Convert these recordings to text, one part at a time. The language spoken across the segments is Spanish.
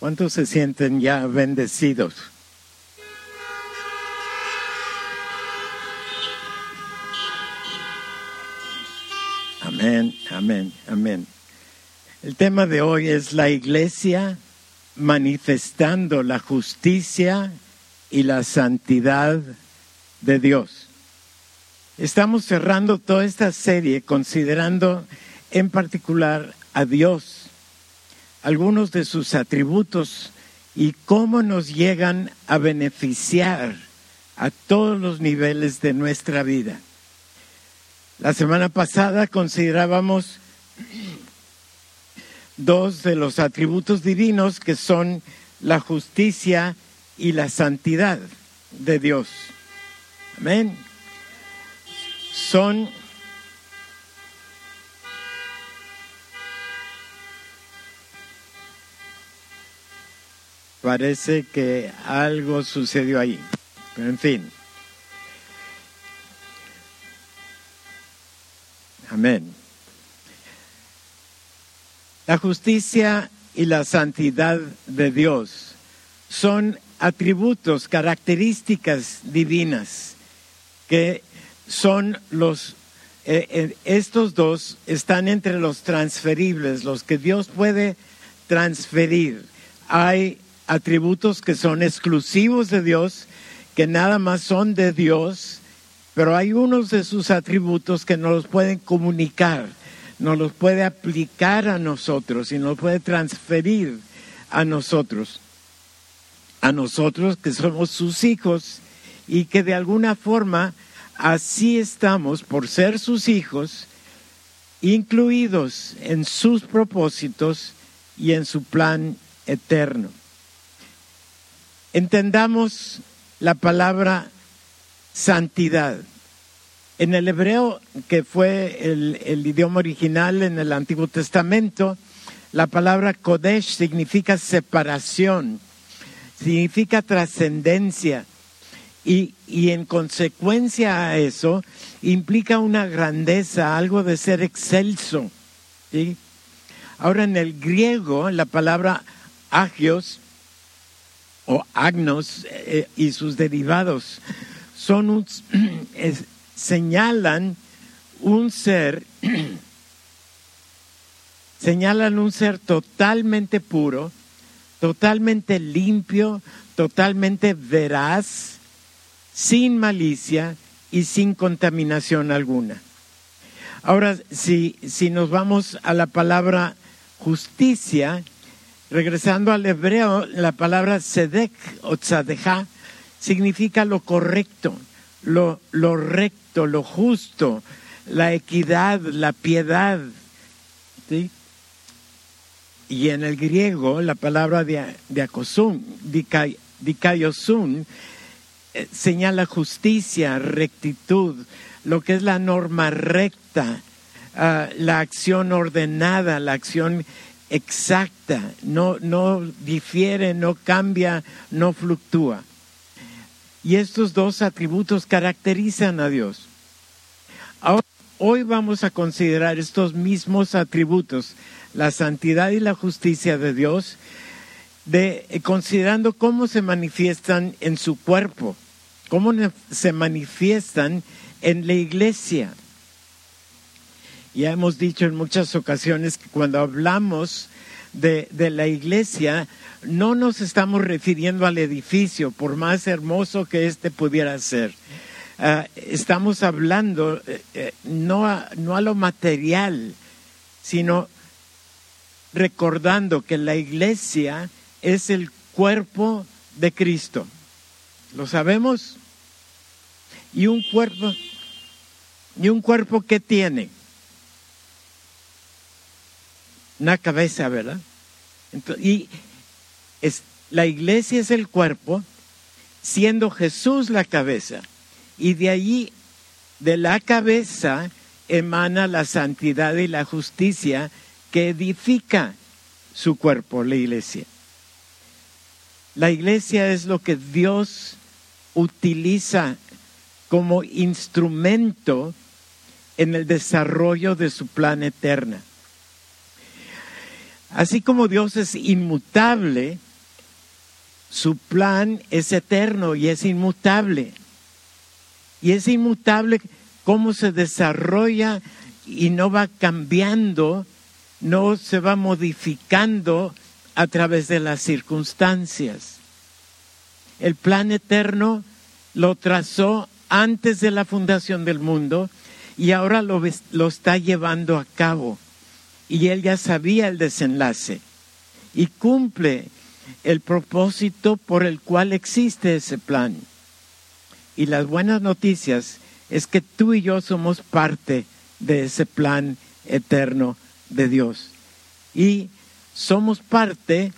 ¿Cuántos se sienten ya bendecidos? Amén, amén, amén. El tema de hoy es la iglesia manifestando la justicia y la santidad de Dios. Estamos cerrando toda esta serie considerando en particular a Dios, algunos de sus atributos y cómo nos llegan a beneficiar a todos los niveles de nuestra vida. La semana pasada considerábamos dos de los atributos divinos que son la justicia y la santidad de Dios. Amén. Son Parece que algo sucedió ahí. Pero en fin. Amén. La justicia y la santidad de Dios son atributos, características divinas que son los eh, eh, estos dos están entre los transferibles, los que Dios puede transferir. Hay atributos que son exclusivos de Dios, que nada más son de Dios, pero hay unos de sus atributos que nos los pueden comunicar, nos los puede aplicar a nosotros y nos puede transferir a nosotros, a nosotros que somos sus hijos y que de alguna forma así estamos por ser sus hijos, incluidos en sus propósitos y en su plan eterno. Entendamos la palabra santidad. En el hebreo, que fue el, idioma original en el Antiguo Testamento, la palabra Kodesh significa separación, significa trascendencia y, y, en consecuencia a eso implica una grandeza, algo de ser excelso. Ahora en el griego la palabra agios o agnos eh, y sus derivados son un, señalan un ser señalan un ser totalmente puro, totalmente limpio, totalmente veraz, sin malicia y sin contaminación alguna. Ahora, si, si nos vamos a la palabra justicia, Regresando al hebreo, la palabra sedek o tzadeja significa lo correcto, lo, lo recto, lo justo, la equidad, la piedad. Y en el griego, la palabra diakosun, dikayosun, eh, señala justicia, rectitud, lo que es la norma recta, ah, la acción ordenada, la acción exacta, no, no difiere, no cambia, no fluctúa. Y estos dos atributos caracterizan a Dios. Hoy vamos a considerar estos mismos atributos, la santidad y la justicia de Dios, de, eh, considerando cómo se manifiestan en su cuerpo, cómo se manifiestan en la iglesia. Ya hemos dicho en muchas ocasiones que cuando hablamos de, la iglesia, no nos estamos refiriendo al edificio, por más hermoso que éste pudiera ser. Ah, estamos hablando eh, eh, no, a, no a lo material, sino recordando que la iglesia es el cuerpo de Cristo. ¿Lo sabemos? Y un cuerpo, y un cuerpo que tiene una cabeza, ¿verdad? y es, la iglesia es el cuerpo, siendo Jesús la cabeza. Y de allí, de la cabeza, emana la santidad y la justicia que edifica su cuerpo, la iglesia. La iglesia es lo que Dios utiliza como instrumento en el desarrollo de su plan eterno. Así como Dios es inmutable, su plan es eterno y es inmutable. Y es inmutable cómo se desarrolla y no va cambiando, no se va modificando a través de las circunstancias. El plan eterno lo trazó antes de la fundación del mundo y ahora lo, lo está llevando a cabo. Y él ya sabía el desenlace y cumple el propósito por el cual existe ese plan. Y las buenas noticias es que tú y yo somos parte de ese plan eterno de Dios. Y somos parte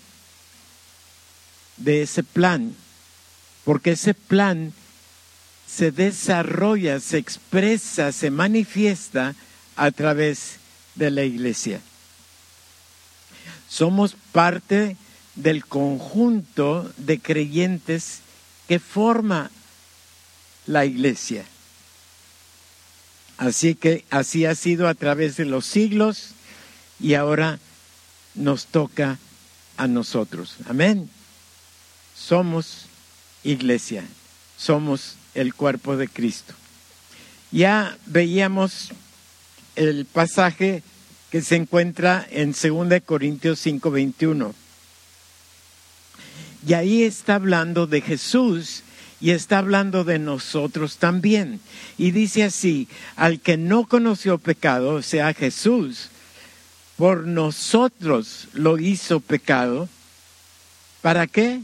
de ese plan, porque ese plan se desarrolla, se expresa, se manifiesta a través de la iglesia. Somos parte del conjunto de creyentes que forma la iglesia. Así que así ha sido a través de los siglos y ahora nos toca a nosotros. Amén. Somos iglesia, somos el cuerpo de Cristo. Ya veíamos el pasaje que se encuentra en 2 Corintios 5:21. Y ahí está hablando de Jesús y está hablando de nosotros también. Y dice así, al que no conoció pecado, o sea, Jesús, por nosotros lo hizo pecado. ¿Para qué?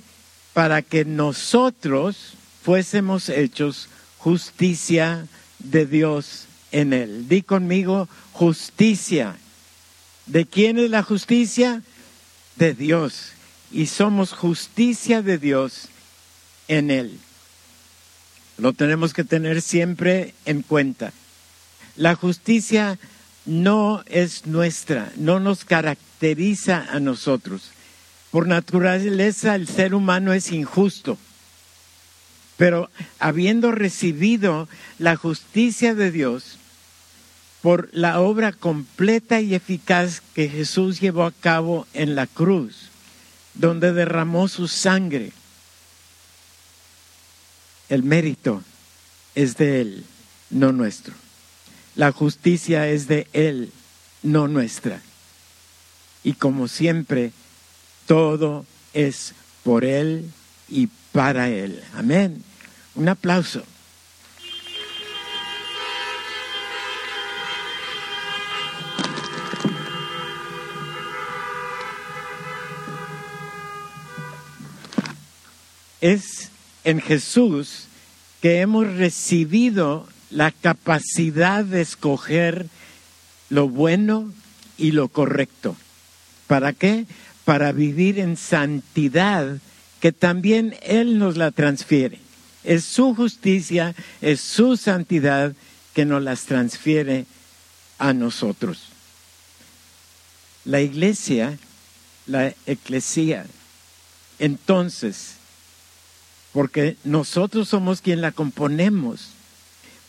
Para que nosotros fuésemos hechos justicia de Dios en él. Di conmigo justicia. ¿De quién es la justicia? De Dios. Y somos justicia de Dios en él. Lo tenemos que tener siempre en cuenta. La justicia no es nuestra, no nos caracteriza a nosotros. Por naturaleza el ser humano es injusto, pero habiendo recibido la justicia de Dios por la obra completa y eficaz que Jesús llevó a cabo en la cruz, donde derramó su sangre, el mérito es de Él, no nuestro. La justicia es de Él, no nuestra. Y como siempre, todo es por Él y para Él. Amén. Un aplauso. Es en Jesús que hemos recibido la capacidad de escoger lo bueno y lo correcto. ¿Para qué? Para vivir en santidad que también Él nos la transfiere. Es su justicia, es su santidad que nos las transfiere a nosotros. La iglesia, la eclesía, entonces porque nosotros somos quien la componemos.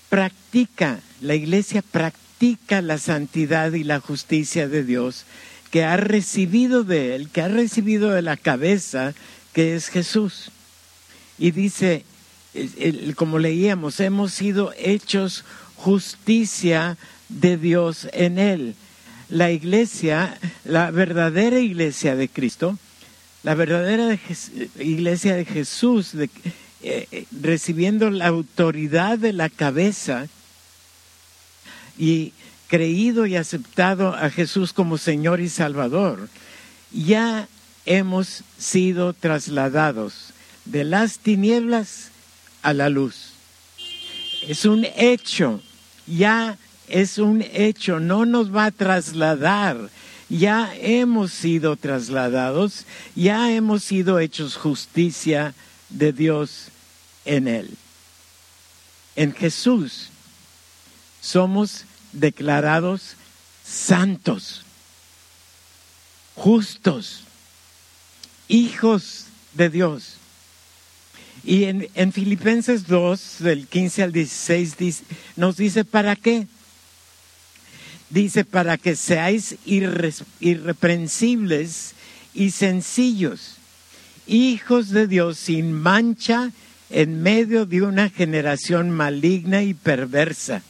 Practica, la iglesia practica la santidad y la justicia de Dios que ha recibido de Él, que ha recibido de la cabeza, que es Jesús. Y dice, como leíamos, hemos sido hechos justicia de Dios en Él. La iglesia, la verdadera iglesia de Cristo, la verdadera iglesia de Jesús, eh, eh, recibiendo la autoridad de la cabeza y creído y aceptado a Jesús como Señor y Salvador, ya hemos sido trasladados de las tinieblas a la luz. Es un hecho, ya es un hecho, no nos va a trasladar ya hemos sido trasladados, ya hemos sido hechos justicia de Dios en Él. En Jesús somos declarados santos, justos, hijos de Dios. Y en, Filipenses 2, del 15 al 16, nos dice, ¿para qué? Dice, para que seáis irreprensibles y sencillos, hijos de Dios sin mancha en medio de una generación maligna y perversa.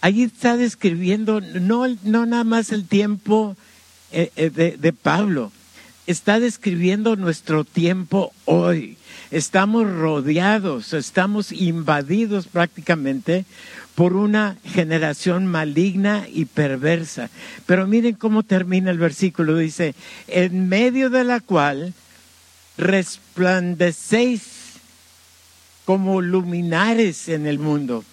Allí está describiendo no, no nada más el tiempo eh, eh, de, de Pablo, está describiendo nuestro tiempo hoy. Estamos rodeados, estamos invadidos prácticamente por una generación maligna y perversa. Pero miren cómo termina el versículo. Dice, en medio de la cual resplandecéis como luminares en el mundo,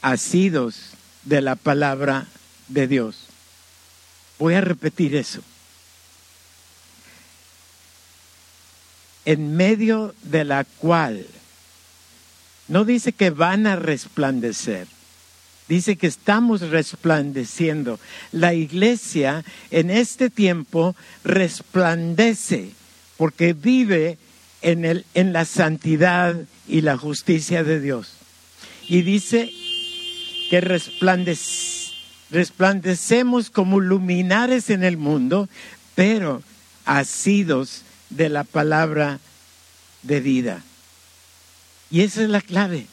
asidos de la palabra de Dios. Voy a repetir eso. En medio de la cual, no dice que van a resplandecer, dice que estamos resplandeciendo. La iglesia en este tiempo resplandece porque vive en, el, en la santidad y la justicia de Dios. Y dice que resplandecemos como luminares en el mundo, pero asidos de la palabra de vida. Y esa es la clave.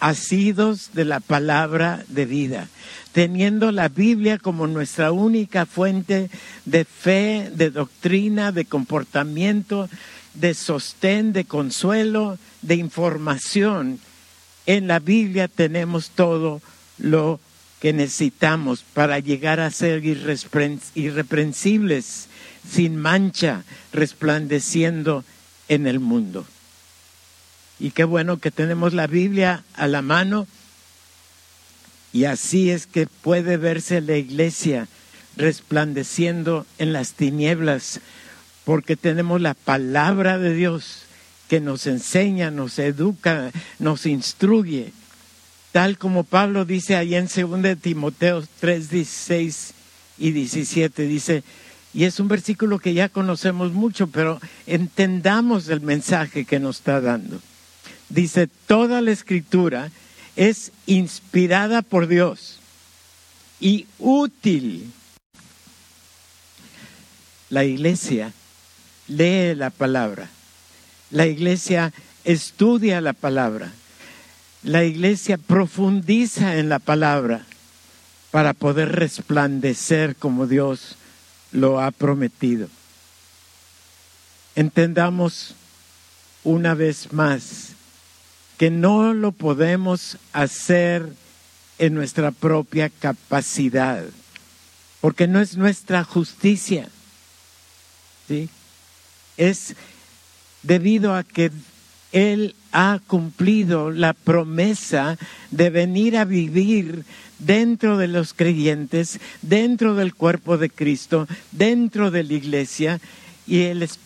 Asidos de la palabra de vida, teniendo la Biblia como nuestra única fuente de fe, de doctrina, de comportamiento, de sostén, de consuelo, de información. En la Biblia tenemos todo lo que necesitamos para llegar a ser irreprensibles, sin mancha, resplandeciendo en el mundo. Y qué bueno que tenemos la Biblia a la mano y así es que puede verse la iglesia resplandeciendo en las tinieblas, porque tenemos la palabra de Dios que nos enseña, nos educa, nos instruye tal como Pablo dice ahí en 2 Timoteo 3, 16 y 17, dice, y es un versículo que ya conocemos mucho, pero entendamos el mensaje que nos está dando. Dice, toda la escritura es inspirada por Dios y útil. La iglesia lee la palabra, la iglesia estudia la palabra la iglesia profundiza en la palabra para poder resplandecer como Dios lo ha prometido. Entendamos una vez más que no lo podemos hacer en nuestra propia capacidad, porque no es nuestra justicia. ¿sí? Es debido a que Él ha cumplido la promesa de venir a vivir dentro de los creyentes, dentro del cuerpo de Cristo, dentro de la iglesia, y el Espíritu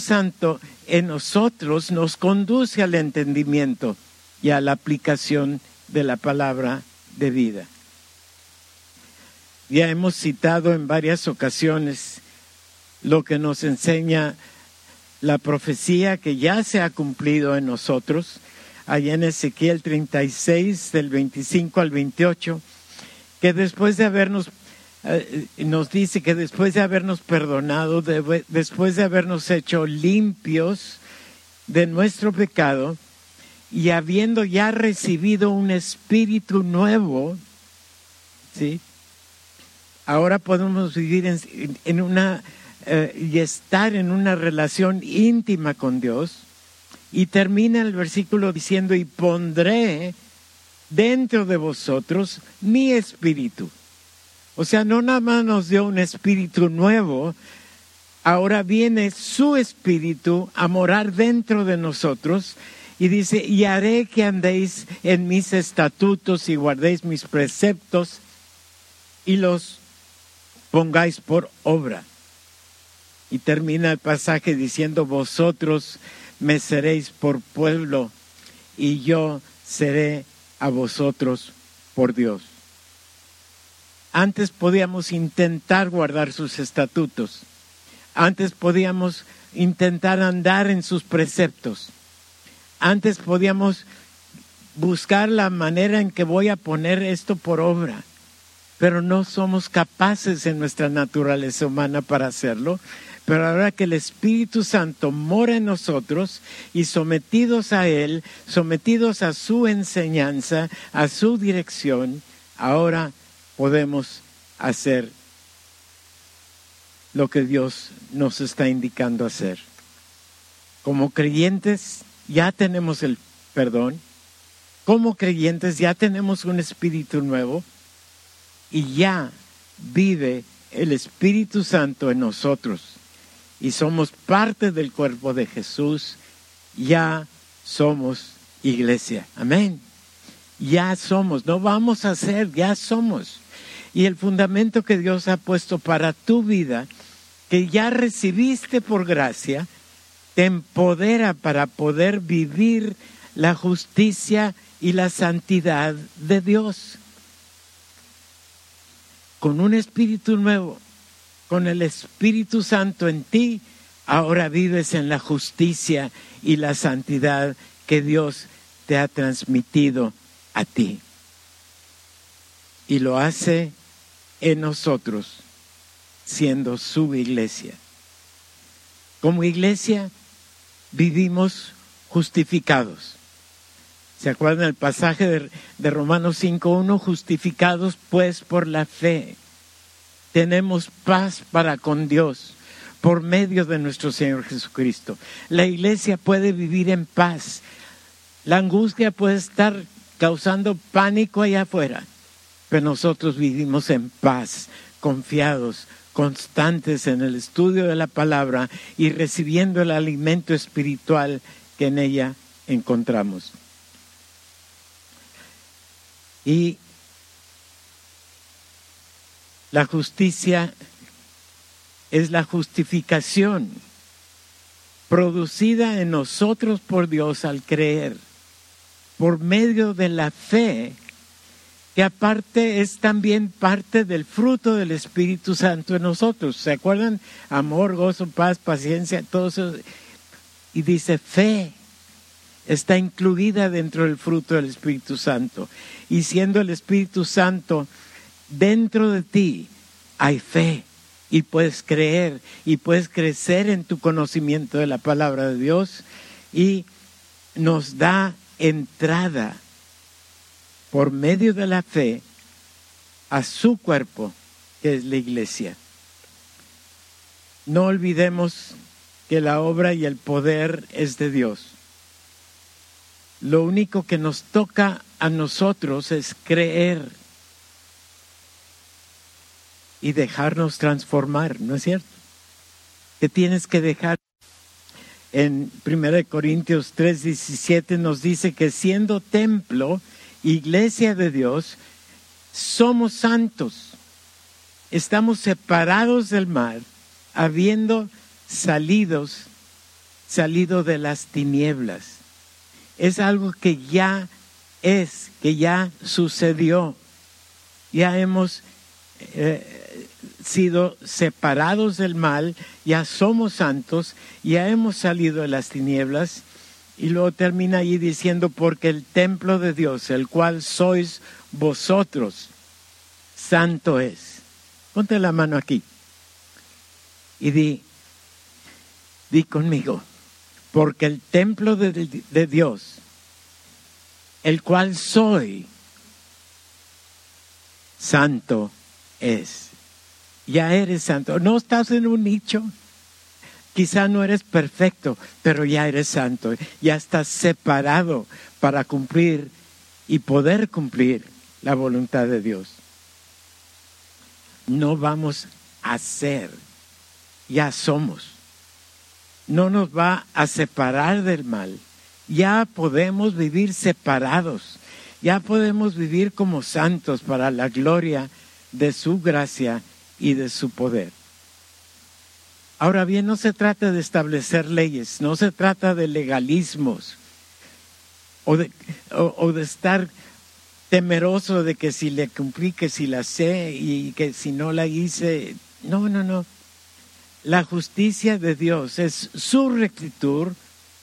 Santo en nosotros nos conduce al entendimiento y a la aplicación de la palabra de vida. Ya hemos citado en varias ocasiones lo que nos enseña la profecía que ya se ha cumplido en nosotros, allá en Ezequiel 36, del 25 al 28, que después de habernos, nos dice que después de habernos perdonado, después de habernos hecho limpios de nuestro pecado, y habiendo ya recibido un espíritu nuevo, ¿sí? Ahora podemos vivir en una eh, y estar en una relación íntima con Dios. Y termina el versículo diciendo, y pondré dentro de vosotros mi espíritu. O sea, no nada más nos dio un espíritu nuevo, ahora viene su espíritu a morar dentro de nosotros y dice, y haré que andéis en mis estatutos y guardéis mis preceptos y los pongáis por obra. Y termina el pasaje diciendo, vosotros me seréis por pueblo y yo seré a vosotros por Dios. Antes podíamos intentar guardar sus estatutos. Antes podíamos intentar andar en sus preceptos. Antes podíamos buscar la manera en que voy a poner esto por obra. Pero no somos capaces en nuestra naturaleza humana para hacerlo Pero ahora que el Espíritu Santo mora en nosotros y sometidos a Él, sometidos a su enseñanza, a su dirección, ahora podemos hacer lo que Dios nos está indicando hacer. Como creyentes ya tenemos el perdón, como creyentes ya tenemos un espíritu nuevo y ya vive el Espíritu Santo en nosotros y somos parte del cuerpo de Jesús, ya somos iglesia. Amén. Ya somos, no vamos a ser, ya somos. Y el fundamento que Dios ha puesto para tu vida, que ya recibiste por gracia, te empodera para poder vivir la justicia y la santidad de Dios. Con un espíritu nuevo, con el Espíritu Santo en ti, ahora vives en la justicia y la santidad que Dios te ha transmitido a ti. Y lo hace en nosotros, siendo su iglesia. Como iglesia vivimos justificados. ¿Se acuerdan el pasaje de, de Romanos 5.1? Justificados pues por la fe. Tenemos paz para con Dios por medio de nuestro Señor Jesucristo. La iglesia puede vivir en paz. La angustia puede estar causando pánico allá afuera, pero nosotros vivimos en paz, confiados, constantes en el estudio de la palabra y recibiendo el alimento espiritual que en ella encontramos. Y la justicia es la justificación producida en nosotros por Dios al creer, por medio de la fe, que aparte es también parte del fruto del Espíritu Santo en nosotros. ¿Se acuerdan? Amor, gozo, paz, paciencia, todo eso. Y dice fe está incluida dentro del fruto del Espíritu Santo. Y siendo el Espíritu Santo dentro de ti, hay fe y puedes creer y puedes crecer en tu conocimiento de la palabra de Dios y nos da entrada por medio de la fe a su cuerpo, que es la iglesia. No olvidemos que la obra y el poder es de Dios. Lo único que nos toca a nosotros es creer y dejarnos transformar, ¿no es cierto? Que tienes que dejar. En 1 Corintios 3:17 nos dice que siendo templo, iglesia de Dios, somos santos. Estamos separados del mal, habiendo salidos, salido de las tinieblas es algo que ya es, que ya sucedió. Ya hemos eh, sido separados del mal, ya somos santos, ya hemos salido de las tinieblas. Y luego termina ahí diciendo, porque el templo de Dios, el cual sois vosotros, santo es. Ponte la mano aquí y di, di conmigo, porque el templo de, Dios, el cual soy, santo es. Ya eres santo. No estás en un nicho. Quizá no eres perfecto, pero ya eres santo. Ya estás separado para cumplir y poder cumplir la voluntad de Dios. No vamos a ser, ya somos no nos va a separar del mal. Ya podemos vivir separados, ya podemos vivir como santos para la gloria de su gracia y de su poder. Ahora bien, no se trata de establecer leyes, no se trata de legalismos o de, estar temeroso de que si le cumplí, que si la sé y que si no la hice. No, no, no. La justicia de Dios es su rectitud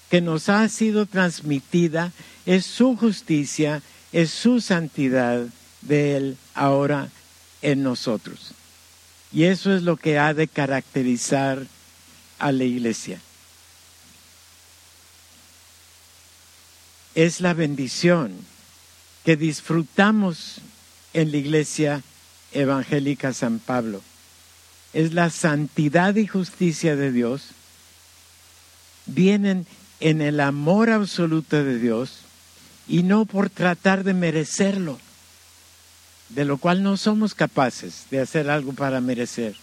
que nos ha sido transmitida, es su justicia, es su santidad de Él ahora en nosotros. Y eso es lo que ha de caracterizar a la iglesia. Es la bendición que disfrutamos en la iglesia evangélica San Pablo. Es la santidad y justicia de Dios. Vienen en el amor absoluto de Dios y no por tratar de merecerlo, de lo cual no somos capaces de hacer algo para merecer,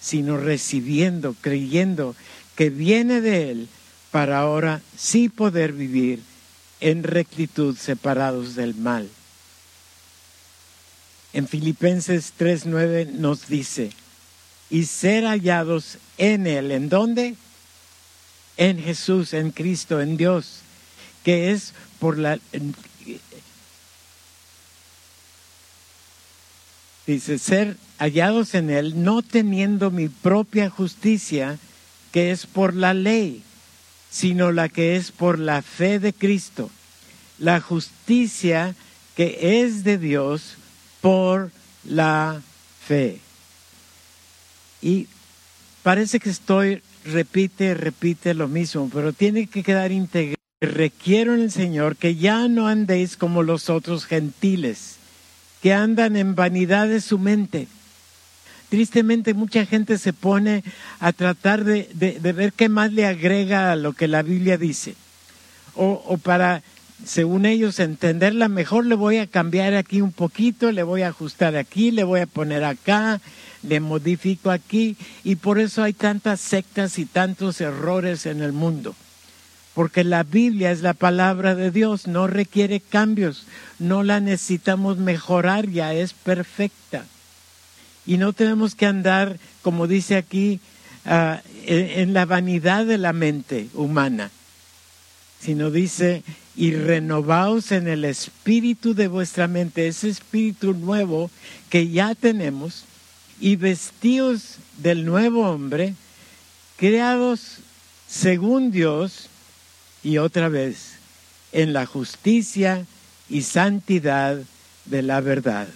sino recibiendo, creyendo que viene de Él para ahora sí poder vivir en rectitud separados del mal. En Filipenses 3:9 nos dice, y ser hallados en Él, ¿en dónde? En Jesús, en Cristo, en Dios, que es por la... Dice, ser hallados en Él, no teniendo mi propia justicia, que es por la ley, sino la que es por la fe de Cristo. La justicia que es de Dios por la fe. Y parece que estoy, repite, repite lo mismo, pero tiene que quedar integrado. Requiero en el Señor que ya no andéis como los otros gentiles, que andan en vanidad de su mente. Tristemente mucha gente se pone a tratar de, ver qué más le agrega a lo que la Biblia dice. O, o para según ellos, entenderla mejor, le voy a cambiar aquí un poquito, le voy a ajustar aquí, le voy a poner acá, le modifico aquí, y por eso hay tantas sectas y tantos errores en el mundo. Porque la Biblia es la palabra de Dios, no requiere cambios, no la necesitamos mejorar, ya es perfecta. Y no tenemos que andar, como dice aquí, ah, en la vanidad de la mente humana, sino dice y renovaos en el espíritu de vuestra mente, ese espíritu nuevo que ya tenemos, y vestíos del nuevo hombre, creados según Dios, y otra vez, en la justicia y santidad de la verdad,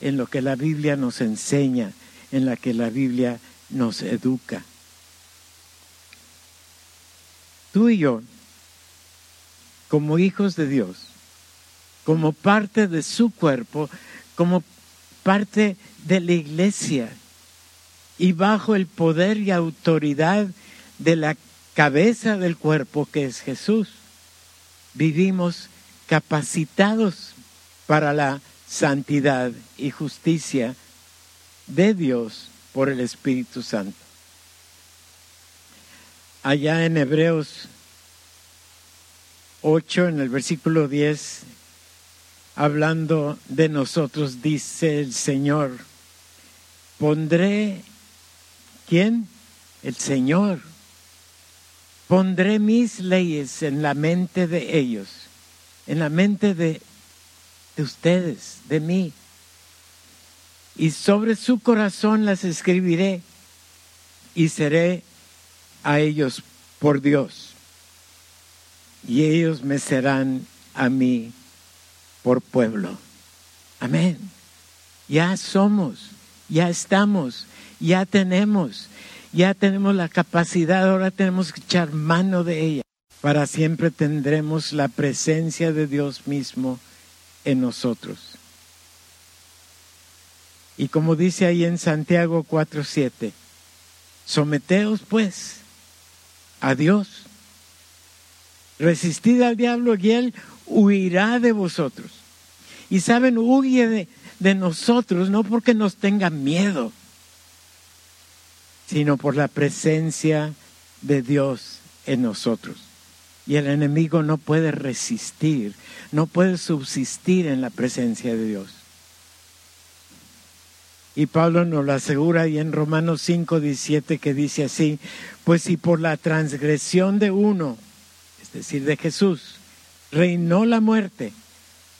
en lo que la Biblia nos enseña, en la que la Biblia nos educa. Tú y yo como hijos de Dios, como parte de su cuerpo, como parte de la iglesia y bajo el poder y autoridad de la cabeza del cuerpo que es Jesús. Vivimos capacitados para la santidad y justicia de Dios por el Espíritu Santo. Allá en Hebreos 8, en el versículo 10, hablando de nosotros, dice el Señor, pondré, ¿quién? El Señor. Pondré mis leyes en la mente de ellos, en la mente de, de ustedes, de mí. Y sobre su corazón las escribiré y seré a ellos por Dios y ellos me serán a mí por pueblo. Amén. Ya somos, ya estamos, ya tenemos, ya tenemos la capacidad, ahora tenemos que echar mano de ella. Para siempre tendremos la presencia de Dios mismo en nosotros. Y como dice ahí en Santiago 4:7, someteos pues a Dios Resistid al diablo y él huirá de vosotros. Y saben, huye de, de nosotros no porque nos tenga miedo, sino por la presencia de Dios en nosotros. Y el enemigo no puede resistir, no puede subsistir en la presencia de Dios. Y Pablo nos lo asegura ahí en Romanos 5, 17 que dice así, pues si por la transgresión de uno decir, de Jesús, reinó la muerte,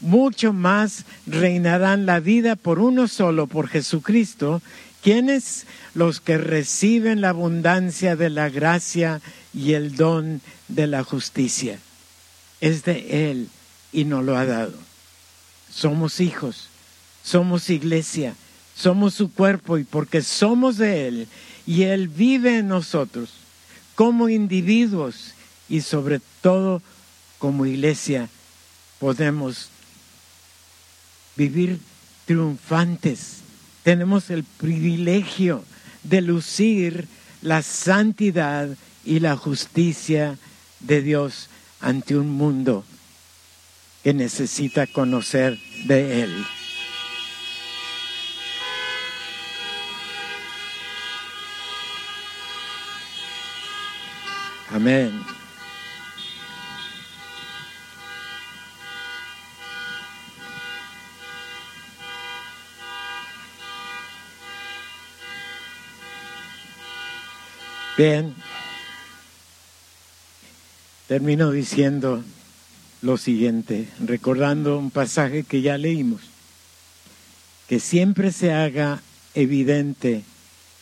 mucho más reinarán la vida por uno solo, por Jesucristo, quienes los que reciben la abundancia de la gracia y el don de la justicia. Es de Él y nos lo ha dado. Somos hijos, somos iglesia, somos su cuerpo y porque somos de Él y Él vive en nosotros, como individuos y sobre todo como iglesia podemos vivir triunfantes. Tenemos el privilegio de lucir la santidad y la justicia de Dios ante un mundo que necesita conocer de Él. Amén. Bien, termino diciendo lo siguiente, recordando un pasaje que ya leímos, que siempre se haga evidente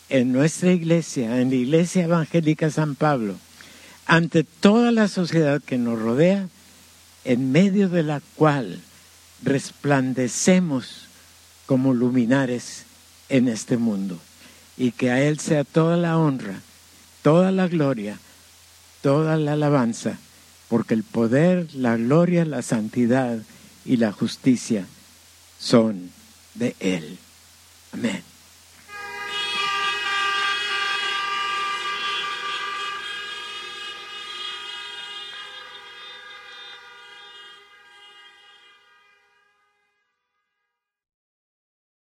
en nuestra iglesia, en la iglesia evangélica San Pablo, ante toda la sociedad que nos rodea, en medio de la cual resplandecemos como luminares en este mundo, y que a Él sea toda la honra toda la gloria, toda la alabanza, porque el poder, la gloria, la santidad y la justicia son de Él. Amén.